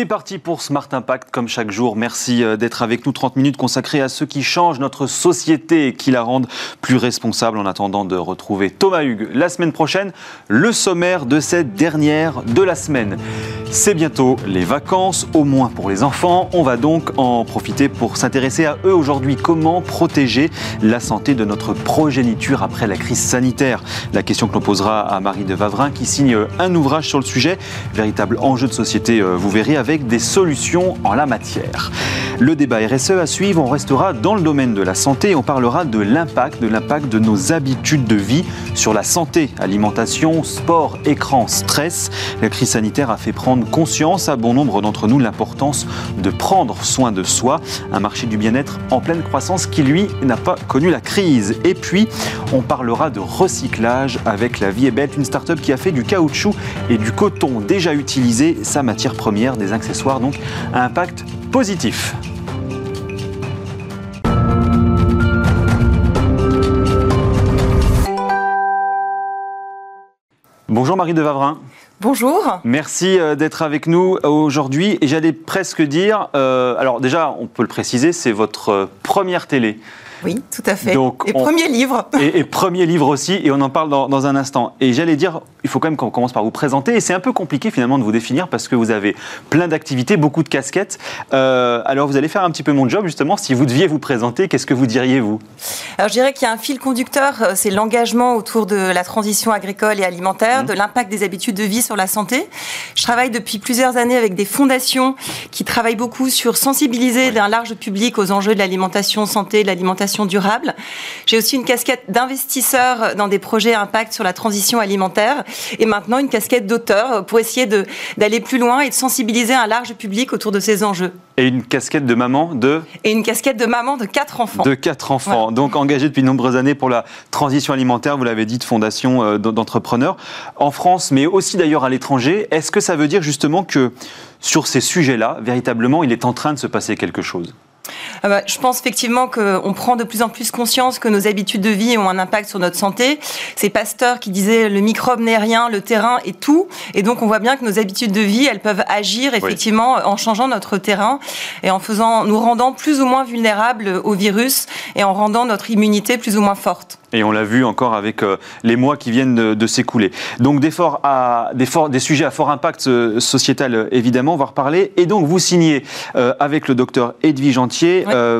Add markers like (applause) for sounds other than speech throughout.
C'est parti pour Smart Impact, comme chaque jour. Merci euh, d'être avec nous. 30 minutes consacrées à ceux qui changent notre société et qui la rendent plus responsable. En attendant de retrouver Thomas Hugues la semaine prochaine, le sommaire de cette dernière de la semaine. C'est bientôt les vacances, au moins pour les enfants. On va donc en profiter pour s'intéresser à eux aujourd'hui. Comment protéger la santé de notre progéniture après la crise sanitaire? La question que l'on posera à Marie de Vavrin qui signe un ouvrage sur le sujet. Véritable enjeu de société, euh, vous verrez des solutions en la matière. Le débat RSE à suivre, on restera dans le domaine de la santé, on parlera de l'impact, de l'impact de nos habitudes de vie sur la santé, alimentation, sport, écran, stress. La crise sanitaire a fait prendre conscience à bon nombre d'entre nous l'importance de prendre soin de soi, un marché du bien-être en pleine croissance qui lui n'a pas connu la crise. Et puis, on parlera de recyclage avec La Vie est belle, une start-up qui a fait du caoutchouc et du coton déjà utilisé sa matière première, des accessoires donc à impact positif. Bonjour Marie de Vavrin. Bonjour. Merci euh, d'être avec nous aujourd'hui. Et j'allais presque dire, euh, alors déjà, on peut le préciser, c'est votre euh, première télé. Oui, tout à fait. et premier livre. (laughs) Et, premier livre aussi, et on en parle dans, un instant. Et j'allais dire, il faut quand même qu'on commence par vous présenter, et c'est un peu compliqué finalement de vous définir parce que vous avez plein d'activités, beaucoup de casquettes. Euh, alors vous allez faire un petit peu mon job justement, si vous deviez vous présenter, qu'est-ce que vous diriez vous? Alors je dirais qu'il y a un fil conducteur, euh, c'est l'engagement autour de la transition agricole et alimentaire, mmh. de l'impact des habitudes de vie sur la santé. Je travaille depuis plusieurs années avec des fondations qui travaillent beaucoup sur sensibiliser d'un large public aux enjeux de l'alimentation santé, de l'alimentation durable. J'ai aussi une casquette d'investisseur dans des projets impact sur la transition alimentaire et maintenant une casquette d'auteur pour essayer d'aller plus loin et de sensibiliser un large public autour de ces enjeux. Et une casquette de maman de Et une casquette de maman de quatre enfants. De quatre enfants. Donc engagée depuis de nombreuses années pour la transition alimentaire, vous l'avez dit, de fondation euh, d'entrepreneurs en France, mais aussi d'ailleurs à l'étranger. Est-ce que ça veut dire justement que sur ces sujets-là, véritablement, il est en train de se passer quelque chose? Ah bah, je pense effectivement qu'on prend de plus en plus conscience que nos habitudes de vie ont un impact sur notre santé. C'est Pasteur qui disait le microbe n'est rien, le terrain est tout. Et donc on voit bien que nos habitudes de vie, elles peuvent agir effectivement en changeant notre terrain et en faisant, nous rendant plus ou moins vulnérables au virus et en rendant notre immunité plus ou moins forte. Et on l'a vu encore avec euh, les mois qui viennent de, s'écouler. Donc des, à, des, des, sujets à fort impact euh, sociétal, euh, évidemment, on va reparler. Et donc vous signez avec le docteur Edwige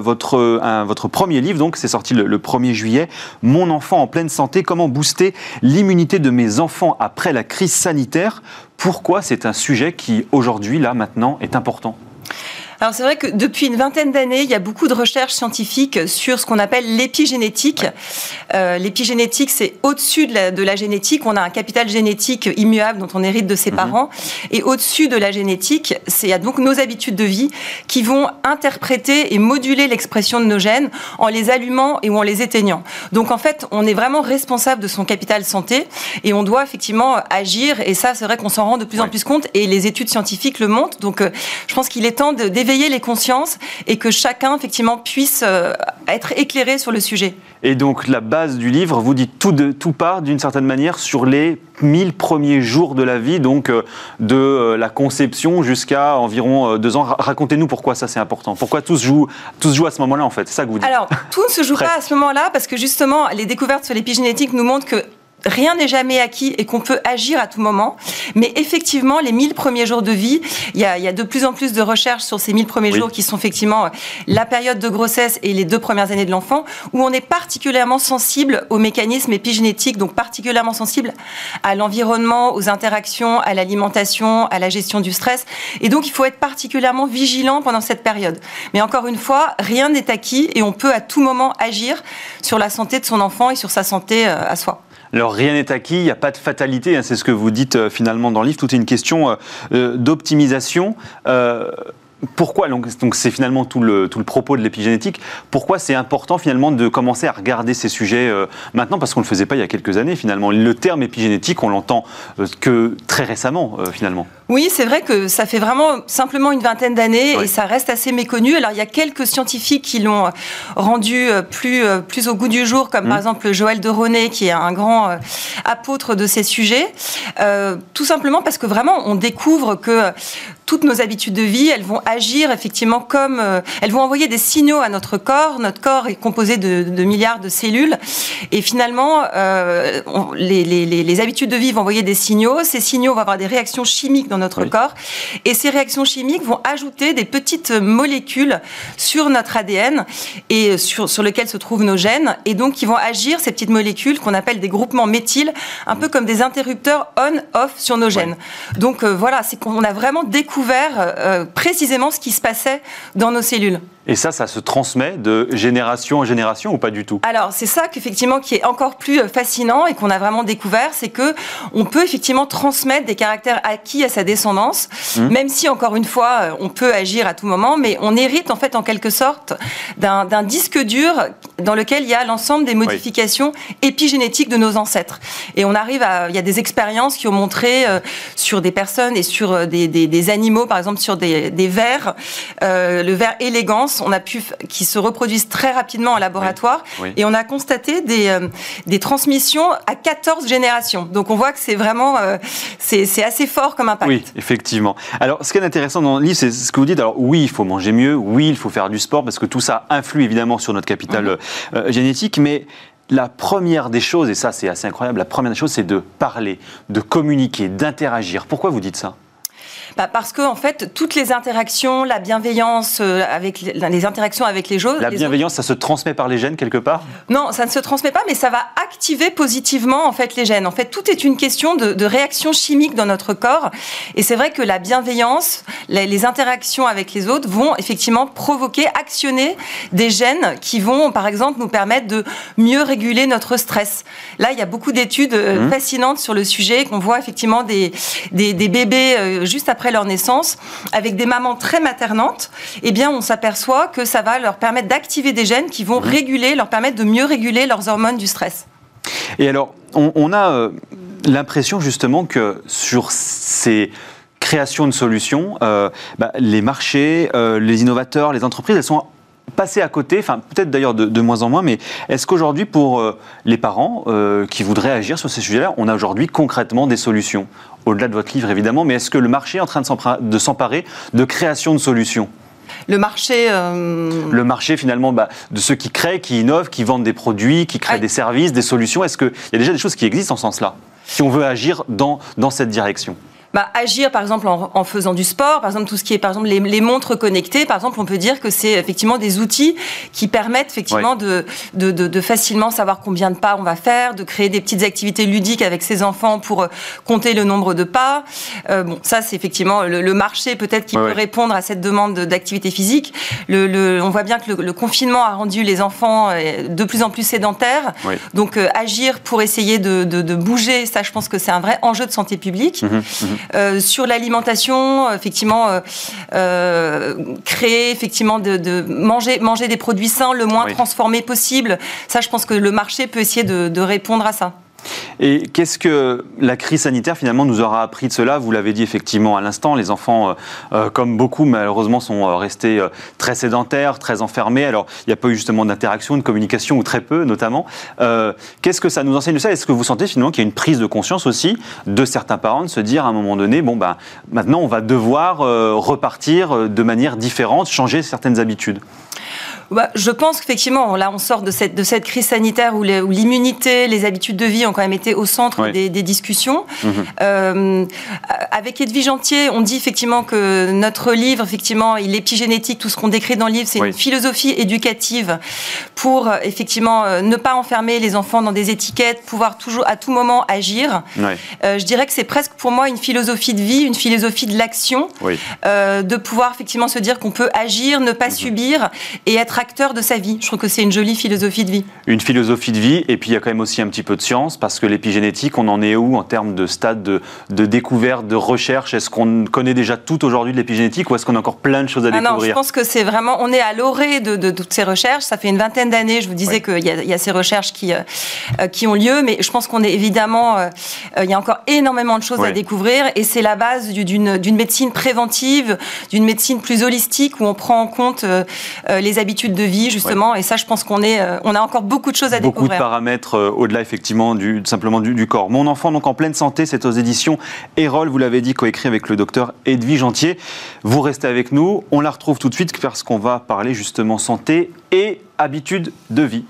votre, votre premier livre, donc c'est sorti le, le 1er juillet, Mon enfant en pleine santé, comment booster l'immunité de mes enfants après la crise sanitaire? Pourquoi c'est un sujet qui aujourd'hui, là, maintenant, est important? Alors c'est vrai que depuis une vingtaine d'années, il y a beaucoup de recherches scientifiques sur ce qu'on appelle l'épigénétique. Euh, l'épigénétique, c'est au-dessus de la, de la, génétique. On a un capital génétique immuable dont on hérite de ses mhm. parents. Et au-dessus de la génétique, c'est donc nos habitudes de vie qui vont interpréter et moduler l'expression de nos gènes en les allumant et ou en les éteignant. Donc en fait, on est vraiment responsable de son capital santé et on doit effectivement agir. Et ça, c'est vrai qu'on s'en rend de plus en plus compte et les études scientifiques le montrent. Donc euh, je pense qu'il est temps d'évaluer éveiller les consciences et que chacun, effectivement, puisse euh, être éclairé sur le sujet. Et donc, la base du livre, vous dites tout, de, tout part, d'une certaine manière, sur les 1000 premiers jours de la vie, donc euh, de euh, la conception jusqu'à environ deux ans. Racontez-nous pourquoi ça c'est important. Pourquoi tout se joue, tout se joue à ce moment-là, en fait? C'est ça que vous dites Alors, tout ne se joue pas à ce moment-là, parce que justement, les découvertes sur l'épigénétique nous montrent que rien n'est jamais acquis et qu'on peut agir à tout moment. Mais effectivement, les 1000 premiers jours de vie, il y a, de plus en plus de recherches sur ces 1000 premiers jours qui sont effectivement euh, la période de grossesse et les deux premières années de l'enfant, où on est particulièrement sensible aux mécanismes épigénétiques, donc particulièrement sensible à l'environnement, aux interactions, à l'alimentation, à la gestion du stress. Et donc, il faut être particulièrement vigilant pendant cette période. Mais encore une fois, rien n'est acquis et on peut à tout moment agir sur la santé de son enfant et sur sa santé euh, à soi. Alors rien n'est acquis, il n'y a pas de fatalité, hein, c'est ce que vous dites euh, finalement dans le livre, tout est une question euh, euh, d'optimisation. Pourquoi, donc c'est finalement tout le, tout le propos de l'épigénétique, pourquoi c'est important finalement de commencer à regarder ces sujets maintenant, parce qu'on ne le faisait pas il y a quelques années finalement. Le terme épigénétique, on l'entend que très récemment finalement. Oui, c'est vrai que ça fait vraiment simplement une vingtaine d'années et ça reste assez méconnu. Alors il y a quelques scientifiques qui l'ont rendu plus, plus au goût du jour, comme par mmh. exemple Joël de Ronet, qui est un grand apôtre de ces sujets. tout simplement parce que vraiment on découvre que toutes nos habitudes de vie, elles vont agir effectivement comme, euh, elles vont envoyer des signaux à notre corps. Notre corps est composé de, milliards de cellules, et finalement, euh, les, les, habitudes de vie vont envoyer des signaux. Ces signaux vont avoir des réactions chimiques dans notre corps, et ces réactions chimiques vont ajouter des petites molécules sur notre ADN et sur sur lequel se trouvent nos gènes, et donc qui vont agir ces petites molécules qu'on appelle des groupements méthyl, un peu comme des interrupteurs on/off sur nos gènes. Donc euh, voilà, c'est qu'on a vraiment découvert découvert euh, précisément ce qui se passait dans nos cellules. Et ça, ça se transmet de génération en génération ou pas du tout? Alors, c'est ça qu'effectivement qui est encore plus euh, fascinant et qu'on a vraiment découvert, c'est que on peut effectivement transmettre des caractères acquis à sa descendance, mmh. même si encore une fois, euh, on peut agir à tout moment, mais on hérite en fait en quelque sorte d'un disque dur dans lequel il y a l'ensemble des modifications épigénétiques de nos ancêtres. Et on arrive à, il y a des expériences qui ont montré euh, sur des personnes et sur des, des, animaux, par exemple sur des, des vers, le ver on a pu, qui se reproduisent très rapidement en laboratoire. Et on a constaté des, euh, des transmissions à 14 générations. Donc on voit que c'est vraiment, euh, c'est assez fort comme impact. Oui, effectivement. Alors ce qui est intéressant dans le livre, c'est ce que vous dites. Alors oui, il faut manger mieux, oui, il faut faire du sport, parce que tout ça influe évidemment sur notre capital mhm. euh, génétique, mais la première des choses, et ça c'est assez incroyable, la première des choses c'est de parler, de communiquer, d'interagir. Pourquoi vous dites ça? Bah, parce que en fait, toutes les interactions, la bienveillance euh, avec les, interactions avec les autres. La bienveillance, ça se transmet par les gènes quelque part? Non, ça ne se transmet pas, mais ça va activer positivement en fait les gènes. En fait, tout est une question de, réaction chimique dans notre corps. Et c'est vrai que la bienveillance, les, interactions avec les autres vont effectivement provoquer, actionner des gènes qui vont, par exemple, nous permettre de mieux réguler notre stress. Là, il y a beaucoup d'études euh, mmh. fascinantes sur le sujet, qu'on voit effectivement des, des, bébés euh, juste après après leur naissance, avec des mamans très maternantes, eh bien, on s'aperçoit que ça va leur permettre d'activer des gènes qui vont mhm. réguler, leur permettre de mieux réguler leurs hormones du stress. Et alors, on, a euh, l'impression justement que sur ces créations de solutions, euh, bah, les marchés, euh, les innovateurs, les entreprises, elles sont passer à côté, enfin peut-être d'ailleurs de, moins en moins, mais est-ce qu'aujourd'hui pour euh, les parents euh, qui voudraient agir sur ces sujets-là, on a aujourd'hui concrètement des solutions? Au-delà de votre livre évidemment, mais est-ce que le marché est en train de s'emparer de création de solutions? Le marché. Euh, le marché, finalement, bah, de ceux qui créent, qui innovent, qui vendent des produits, qui créent des services, des solutions. Est-ce qu'il y a déjà des choses qui existent en ce sens-là Si on veut agir dans, dans cette direction? Bah, agir par exemple en, faisant du sport, par exemple tout ce qui est par exemple les, montres connectées, par exemple on peut dire que c'est effectivement des outils qui permettent effectivement de, de, de, facilement savoir combien de pas on va faire, de créer des petites activités ludiques avec ses enfants pour euh, compter le nombre de pas. Euh, bon, ça c'est effectivement le, marché peut-être qui peut répondre à cette demande d'activité physique. Le, le, on voit bien que le, confinement a rendu les enfants euh, de plus en plus sédentaires. Donc agir pour essayer de, bouger, ça je pense que c'est un vrai enjeu de santé publique. Mmh mmh euh, sur l'alimentation, effectivement, euh, euh, créer, effectivement, de, manger, manger des produits sains le moins transformés possible. Ça, je pense que le marché peut essayer de répondre à ça. Et qu'est-ce que la crise sanitaire finalement nous aura appris de cela? Vous l'avez dit effectivement à l'instant, les enfants, euh, euh, comme beaucoup malheureusement, sont euh, restés très sédentaires, très enfermés. Alors il n'y a pas eu justement d'interaction, de communication ou très peu notamment. qu'est-ce que ça nous enseigne de ça? Est-ce que vous sentez finalement qu'il y a une prise de conscience aussi de certains parents de se dire à un moment donné, bon ben maintenant on va devoir repartir de manière différente, changer certaines habitudes? Bah, je pense qu'effectivement, là, on sort de cette, de cette crise sanitaire où l'immunité, les habitudes de vie ont quand même été au centre des, discussions. Mhm. Euh, avec Edwige Gentier, on dit effectivement que notre livre, effectivement, il est épigénétique, tout ce qu'on décrit dans le livre, c'est une philosophie éducative pour effectivement euh, ne pas enfermer les enfants dans des étiquettes, pouvoir toujours à tout moment agir. Euh, je dirais que c'est presque pour moi une philosophie de vie, une philosophie de l'action, de pouvoir effectivement se dire qu'on peut agir, ne pas mhm. subir et être acteur de sa vie. Je trouve que c'est une jolie philosophie de vie. Une philosophie de vie, et puis il y a quand même aussi un petit peu de science, parce que l'épigénétique, on en est où en termes de stade de, découverte, de recherche? Est-ce qu'on connaît déjà tout aujourd'hui de l'épigénétique, ou est-ce qu'on a encore plein de choses à découvrir Non, je pense que c'est vraiment, on est à l'orée de, toutes ces recherches. Ça fait une vingtaine d'années, je vous disais qu'il y, a ces recherches qui, euh, qui ont lieu, mais je pense qu'on est évidemment, euh, il y a encore énormément de choses à découvrir, et c'est la base d'une médecine préventive, d'une médecine plus holistique, où on prend en compte les habitudes de vie, justement. Et ça, je pense qu'on est, euh, on a encore beaucoup de choses à découvrir. Beaucoup de paramètres euh, au-delà, effectivement, du, simplement du, corps. Mon enfant, donc en pleine santé, c'est aux éditions Erol, vous l'avez dit, coécrit avec le docteur Edwige Antier. Vous restez avec nous. On la retrouve tout de suite parce qu'on va parler justement santé et habitudes de vie.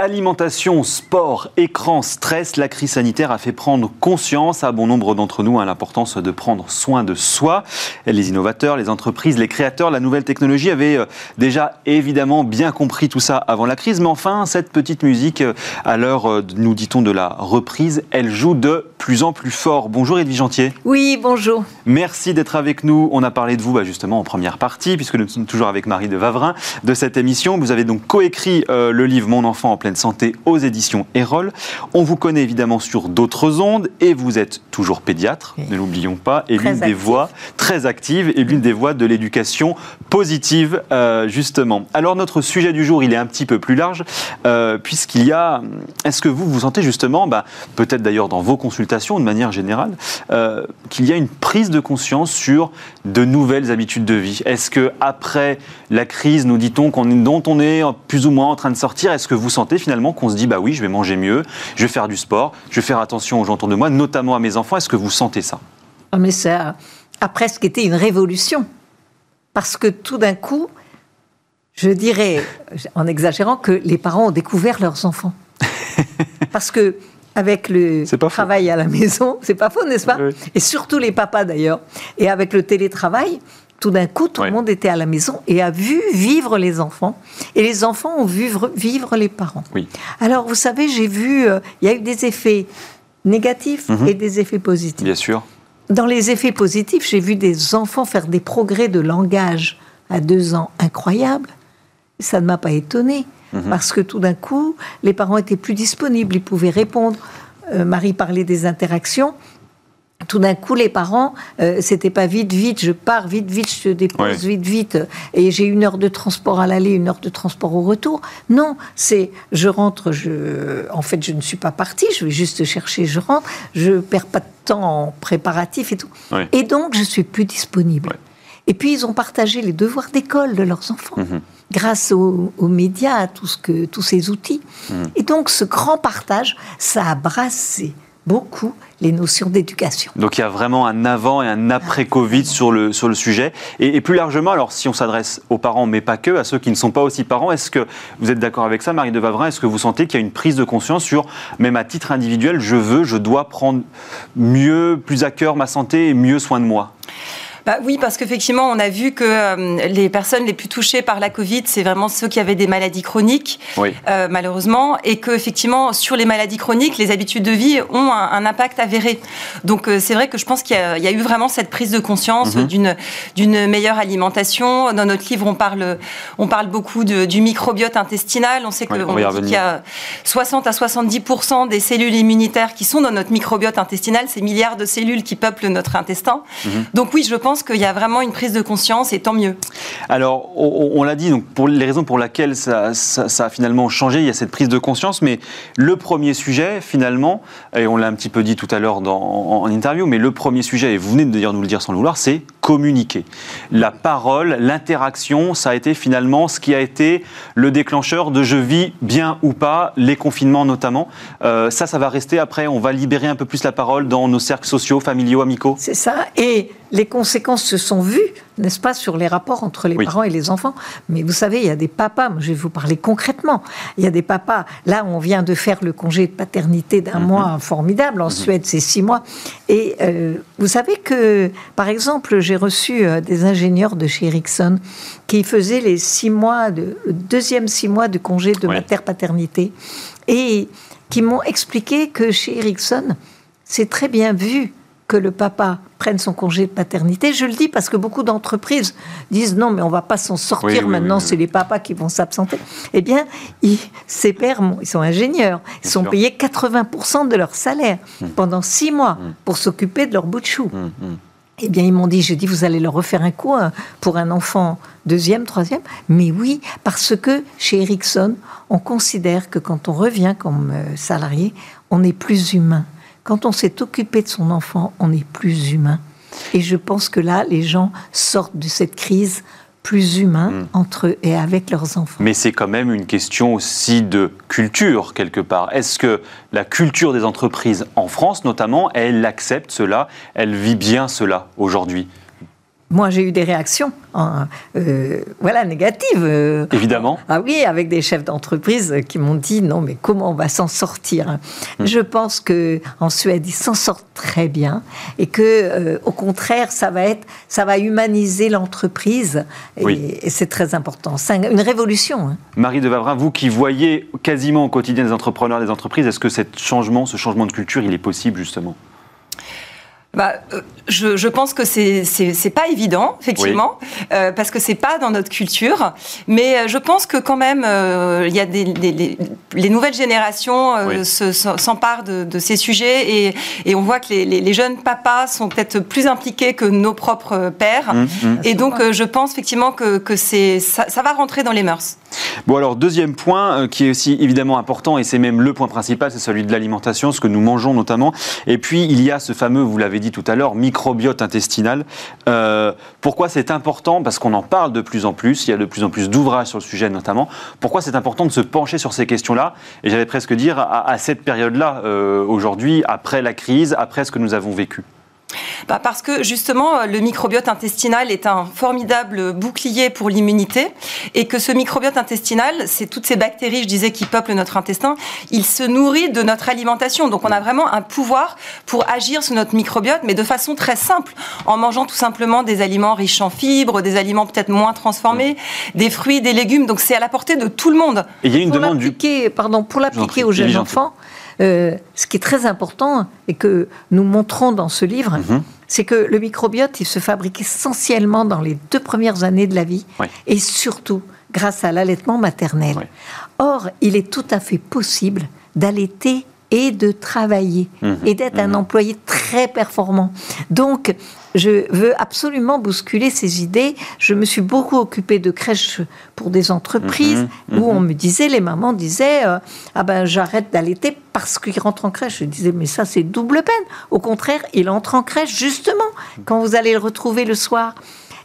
Alimentation, sport, écran, stress, la crise sanitaire a fait prendre conscience à bon nombre d'entre nous à l'importance de prendre soin de soi. Les innovateurs, les entreprises, les créateurs, la nouvelle technologie avaient euh, déjà évidemment bien compris tout ça avant la crise, mais enfin, cette petite musique, euh, à l'heure, euh, nous dit-on, de la reprise, elle joue de plus en plus fort. Bonjour Edwige Gentier. Oui, bonjour. Merci d'être avec nous. On a parlé de vous bah, justement en première partie, puisque nous sommes toujours avec Marie de Vavrin de cette émission. Vous avez donc coécrit le livre Mon enfant en pleine santé aux éditions Erol. On vous connaît évidemment sur d'autres ondes et vous êtes toujours pédiatre, ne l'oublions pas, et l'une des voix très actives et l'une des voix de l'éducation positive, euh, justement. Alors notre sujet du jour, il est un petit peu plus large, euh, puisqu'il y a, est-ce que vous vous sentez justement, bah, peut-être d'ailleurs dans vos consultations de manière générale, euh, qu'il y a une prise de conscience sur de nouvelles habitudes de vie? Est-ce que après la crise, nous dit-on, qu'on dont on est plus ou moins en train de sortir, est-ce que vous sentez finalement qu'on se dit bah oui, je vais manger mieux, je vais faire du sport, je vais faire attention aux gens autour de moi, notamment à mes enfants. Est-ce que vous sentez ça? Ah, Mais ça a presque été une révolution. Parce que tout d'un coup, je dirais, en exagérant, que les parents ont découvert leurs enfants. (laughs) Parce que avec le travail à la maison, c'est pas faux, n'est-ce pas? Et surtout les papas d'ailleurs. Et avec le télétravail, tout d'un coup, tout le monde était à la maison et a vu vivre les enfants. Et les enfants ont vu vivre les parents. Oui. Alors, vous savez, j'ai vu, euh, il y a eu des effets négatifs mhm. et des effets positifs. Bien sûr. Dans les effets positifs, j'ai vu des enfants faire des progrès de langage à deux ans incroyables. Ça ne m'a pas étonné, mhm. parce que tout d'un coup, les parents étaient plus disponibles, ils pouvaient répondre. Euh, Marie parlait des interactions tout d'un coup, les parents, euh, c'était pas vite, vite, je pars, vite, vite, je te dépose, vite, vite, et j'ai une heure de transport à l'aller, une heure de transport au retour. Non, c'est je rentre, je, en fait, je ne suis pas partie, je vais juste chercher, je rentre, je perds pas de temps en préparatif et tout. Et donc, je suis plus disponible. Et puis, ils ont partagé les devoirs d'école de leurs enfants. Mhm. grâce aux, médias, à tout ce que, tous ces outils. Mhm. Et donc, ce grand partage, ça a brassé beaucoup les notions d'éducation. Donc il y a vraiment un avant et un après Covid sur le, sur le sujet. Et, plus largement, alors si on s'adresse aux parents, mais pas que, à ceux qui ne sont pas aussi parents, est-ce que vous êtes d'accord avec ça, Marie de Vavrin? Est-ce que vous sentez qu'il y a une prise de conscience sur, même à titre individuel, je veux, je dois prendre mieux, plus à cœur ma santé et mieux soin de moi? Bah oui, parce qu'effectivement, on a vu que euh, les personnes les plus touchées par la Covid, c'est vraiment ceux qui avaient des maladies chroniques, euh, malheureusement, et que effectivement, sur les maladies chroniques, les habitudes de vie ont un, impact avéré. Donc, euh, c'est vrai que je pense qu'il y, a eu vraiment cette prise de conscience mhm. d'une d'une meilleure alimentation. Dans notre livre, on parle on parle beaucoup du microbiote intestinal. On sait que qu'il y a 60 à 70% des cellules immunitaires qui sont dans notre microbiote intestinal, ces milliards de cellules qui peuplent notre intestin. Mhm. Donc oui, je pense qu'il y a vraiment une prise de conscience et tant mieux. Alors, on, l'a dit, donc pour les raisons pour lesquelles ça, a finalement changé, il y a cette prise de conscience, mais le premier sujet, finalement, et on l'a un petit peu dit tout à l'heure en, en interview, mais le premier sujet, et vous venez d'ailleurs nous le dire sans le vouloir, c'est communiquer. La parole, l'interaction, ça a été finalement ce qui a été le déclencheur de je vis bien ou pas, les confinements notamment. Euh, ça, ça va rester après, on va libérer un peu plus la parole dans nos cercles sociaux, familiaux, amicaux. C'est ça, et les conséquences se sont vues, n'est-ce pas, sur les rapports entre les parents et les enfants. Mais vous savez, il y a des papas, je vais vous parler concrètement, il y a des papas, là on vient de faire le congé de paternité d'un mhm. mois formidable, en mhm. Suède c'est six mois, et euh, vous savez que, par exemple, j'ai reçu euh, des ingénieurs de chez Ericsson qui faisaient les six mois, de, le deuxième six mois de congé de mater-paternité, et qui m'ont expliqué que chez Ericsson, c'est très bien vu que le papa prenne son congé de paternité. Je le dis parce que beaucoup d'entreprises disent non, mais on va pas s'en sortir maintenant, c'est les papas qui vont s'absenter. Eh bien, ils, ces pères, ils sont ingénieurs, ils sont payés 80% de leur salaire hmm. pendant six mois hmm. pour s'occuper de leur bout de chou. Hmm, eh bien, ils m'ont dit, je dis, vous allez leur refaire un coup hein, pour un enfant deuxième, troisième. Mais oui, parce que chez Ericsson, on considère que quand on revient comme euh, salarié, on est plus humain. Quand on s'est occupé de son enfant, on est plus humain. Et je pense que là, les gens sortent de cette crise plus humains hmm. entre eux et avec leurs enfants. Mais c'est quand même une question aussi de culture, quelque part. Est-ce que la culture des entreprises en France, notamment, elle accepte cela, elle vit bien cela aujourd'hui? Moi, j'ai eu des réactions, hein, euh, voilà, négatives. Euh. Évidemment. Ah oui, avec des chefs d'entreprise qui m'ont dit non, mais comment on va s'en sortir hmm. Je pense que en Suède, ils s'en sortent très bien et que, euh, au contraire, ça va être, ça va humaniser l'entreprise et, c'est très important. C'est une révolution. Hein. Marie de Vavrin, vous qui voyez quasiment au quotidien des entrepreneurs, des entreprises, est-ce que ce changement, ce changement de culture, il est possible justement? Bah, euh, je, je, pense que c'est c'est pas évident effectivement euh, parce que c'est pas dans notre culture. Mais euh, je pense que quand même euh, il y a des, des les, nouvelles générations euh, s'emparent de, de, ces sujets et, et on voit que les, les, jeunes papas sont peut-être plus impliqués que nos propres pères. Mmh, mmh. et donc je pense effectivement que, que c'est ça, ça, va rentrer dans les mœurs. Bon alors deuxième point qui est aussi évidemment important et c'est même le point principal c'est celui de l'alimentation ce que nous mangeons notamment. Et puis il y a ce fameux vous l'avez dit tout à l'heure, microbiote intestinal. Euh, pourquoi c'est important? Parce qu'on en parle de plus en plus, il y a de plus en plus d'ouvrages sur le sujet notamment. Pourquoi c'est important de se pencher sur ces questions-là? Et j'allais presque dire à, cette période-là, euh, aujourd'hui, après la crise, après ce que nous avons vécu bah Parce que justement, le microbiote intestinal est un formidable bouclier pour l'immunité et que ce microbiote intestinal, c'est toutes ces bactéries, je disais, qui peuplent notre intestin, il se nourrit de notre alimentation. Donc on a vraiment un pouvoir pour agir sur notre microbiote, mais de façon très simple, en mangeant tout simplement des aliments riches en fibres, des aliments peut-être moins transformés, des fruits, des légumes. Donc c'est à la portée de tout le monde. Et il y a une demande du... Pardon, pour l'appliquer aux jeunes enfants, euh, ce qui est très important et que nous montrons dans ce livre, mhm. c'est que le microbiote, il se fabrique essentiellement dans les deux premières années de la vie et surtout grâce à l'allaitement maternel. Or, il est tout à fait possible d'allaiter et de travailler mhm. et d'être un mhm. employé très performant. Donc, je veux absolument bousculer ces idées. Je me suis beaucoup occupée de crèches pour des entreprises mhm, où on me disait, les mamans disaient, euh, ah ben j'arrête d'allaiter parce qu'il rentre en crèche. Je disais, mais ça c'est double peine. Au contraire, il entre en crèche justement quand vous allez le retrouver le soir.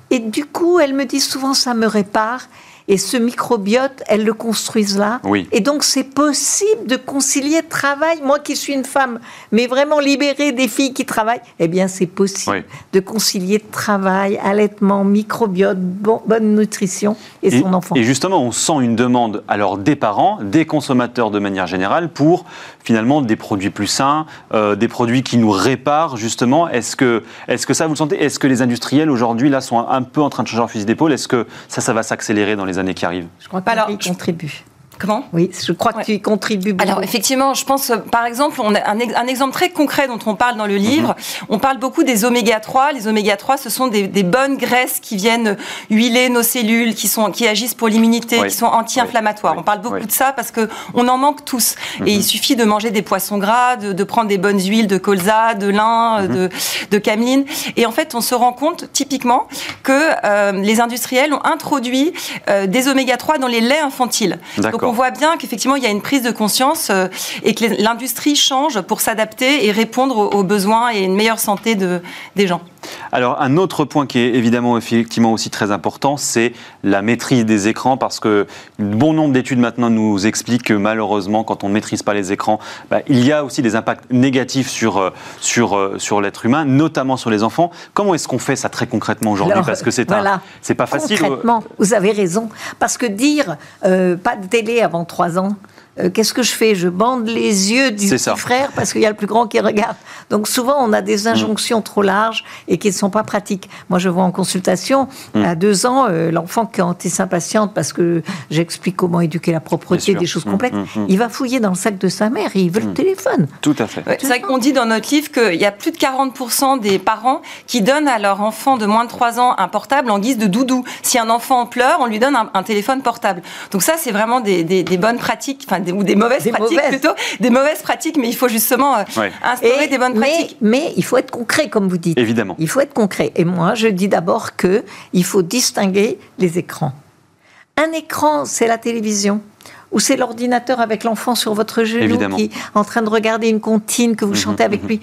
Et du coup, elle me dit souvent, ça me répare. Et ce microbiote, elles le construisent là. Et donc, c'est possible de concilier travail. Moi qui suis une femme, mais vraiment libérée des filles qui travaillent, eh bien, c'est possible de concilier travail, allaitement, microbiote, bonne nutrition et, son enfant. Et justement, on sent une demande alors des parents, des consommateurs de manière générale, pour finalement des produits plus sains, euh, des produits qui nous réparent justement. Est-ce que, est que ça, vous le sentez? Est-ce que les industriels aujourd'hui là sont un, peu en train de changer leur fusil d'épaule? Est-ce que ça, ça va s'accélérer dans les années qui arrivent Je crois pas alors, contribue. Comment? Oui, je crois que tu y contribues beaucoup. Alors effectivement, je pense, par exemple, on a un, exemple très concret dont on parle dans le livre. Mhm. On parle beaucoup des oméga 3. Les oméga 3, ce sont des, bonnes graisses qui viennent huiler nos cellules, qui sont qui agissent pour l'immunité, qui sont anti-inflammatoires. On parle beaucoup de ça parce que on en manque tous. Et mhm. il suffit de manger des poissons gras, de, prendre des bonnes huiles de colza, de lin, mhm. de, de cameline. Et en fait, on se rend compte typiquement que euh, les industriels ont introduit euh, des oméga 3 dans les laits infantiles. Donc on voit bien qu'effectivement, il y a une prise de conscience euh, et que l'industrie change pour s'adapter et répondre aux, besoins et une meilleure santé de, des gens. Alors, un autre point qui est évidemment effectivement aussi très important, c'est la maîtrise des écrans, parce que bon nombre d'études maintenant nous expliquent que malheureusement, quand on ne maîtrise pas les écrans, bah, il y a aussi des impacts négatifs sur, euh, sur, euh, sur l'être humain, notamment sur les enfants. Comment est-ce qu'on fait ça très concrètement aujourd'hui Parce que c'est voilà. pas facile. Concrètement, vous avez raison. Parce que dire pas de télé avant 3 ans, euh, qu'est-ce que je fais? Je bande les yeux du C'est petit frère parce qu'il y a le plus grand qui regarde. Donc souvent, on a Mm. des injonctions trop larges et qui ne sont pas pratiques. Moi, je vois en consultation, Mm. à deux ans, euh, l'enfant quand il s'impatiente parce que j'explique comment éduquer la propreté, des choses Mm, complexes, mm, mm. il va fouiller dans le sac de sa mère et il veut le téléphone. Tout à fait. Ouais, c'est vrai qu'on dit dans notre livre qu'il y a plus de 40% des parents qui donnent à leur enfant de moins de 3 ans un portable en guise de doudou. Si un enfant pleure, on lui donne un, un téléphone portable. Donc ça, c'est vraiment des, des- des bonnes pratiques, enfin des, ou des mauvaises Des pratiques mauvaises. plutôt, des mauvaises pratiques, mais il faut justement euh, Ouais. instaurer des bonnes mais, pratiques. mais il faut être concret, comme vous dites. Évidemment. Il faut être concret. Et moi, je dis d'abord que il faut distinguer les écrans. Un écran, c'est la télévision. Ou c'est l'ordinateur avec l'enfant sur votre genou Évidemment. qui est en train de regarder une comptine que vous Mhm, chantez avec mhm. lui.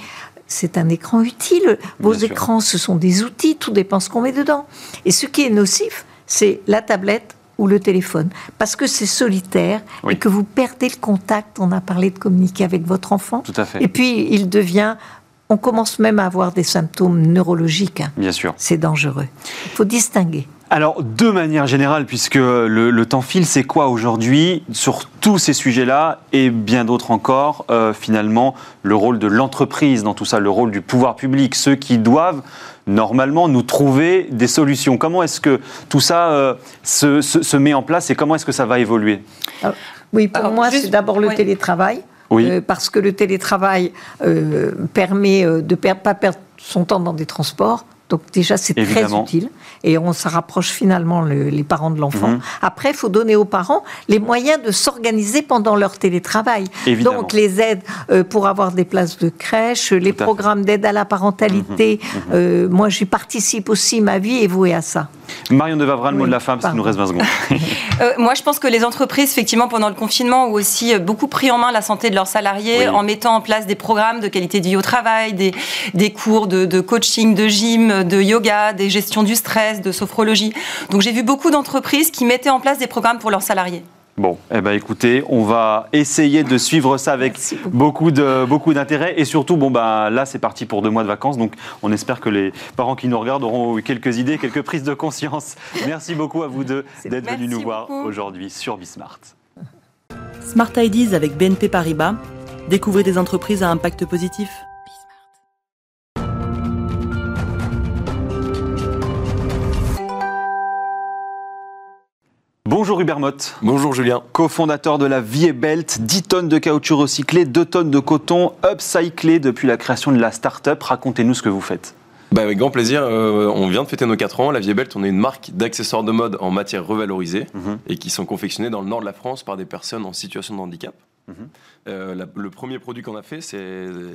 C'est un écran utile. Vos Bien sûr. écrans, ce sont des outils, tout dépend ce qu'on met dedans. Et ce qui est nocif, c'est la tablette ou le téléphone. Parce que c'est solitaire Oui. et que vous perdez le contact. On a parlé de communiquer avec votre enfant. Tout à fait. Et puis, il devient. On commence même à avoir des symptômes neurologiques. hein. Bien sûr. C'est dangereux. Il faut distinguer. Alors, de manière générale, puisque le, le temps file, c'est quoi aujourd'hui sur tous ces sujets-là et bien d'autres encore, euh, finalement, le rôle de l'entreprise dans tout ça, le rôle du pouvoir public, ceux qui doivent normalement nous trouver des solutions. Comment est-ce que tout ça euh, se, se- se met en place et comment est-ce que ça va évoluer? Alors, oui, pour Alors, moi, juste- c'est d'abord le oui. télétravail. Oui. Euh, parce que le télétravail euh, permet de ne pas perdre son temps dans des transports. Donc déjà, c'est très utile. Et on se rapproche finalement le- les parents de l'enfant. Mhm. Après, il faut donner aux parents les moyens de s'organiser pendant leur télétravail. Évidemment. Donc les aides euh, pour avoir des places de crèche, les programmes d'aide à la parentalité. Mhm. Euh, moi, j'y participe aussi. Ma vie est vouée à ça. Marion de Vavra, le mot Oui, de la fin, parce qu'il nous reste 20 secondes. (laughs) Euh, moi, je pense que les entreprises, effectivement, pendant le confinement, ont aussi beaucoup pris en main la santé de leurs salariés Oui. en mettant en place des programmes de qualité de vie au travail, des, des cours de, de coaching, de gym, de yoga, des gestions du stress, de sophrologie. Donc, j'ai vu beaucoup d'entreprises qui mettaient en place des programmes pour leurs salariés. Bon, eh ben écoutez, on va essayer de suivre ça avec Merci beaucoup. de beaucoup d'intérêt et surtout, bon ben là c'est parti pour deux mois de vacances, donc on espère que les parents qui nous regardent auront eu quelques idées, quelques prises de conscience. (laughs) Merci beaucoup à vous deux d'être venus nous voir beaucoup. aujourd'hui sur Bismart. Smart Ideas avec BNP Paribas. Découvrez des entreprises à impact positif. Bonjour Hubert Motte. Bonjour Julien. cofondateur de la Vie Belt, 10 tonnes de caoutchouc recyclé, 2 tonnes de coton upcyclé depuis la création de la start-up. Racontez-nous ce que vous faites. Bah, avec grand plaisir, euh, on vient de fêter nos 4 ans. La Vie Belt, on est une marque d'accessoires de mode en matière revalorisée Mhm. et qui sont confectionnés dans le nord de la France par des personnes en situation de handicap. Mhm. Euh, la- le premier produit qu'on a fait, c'est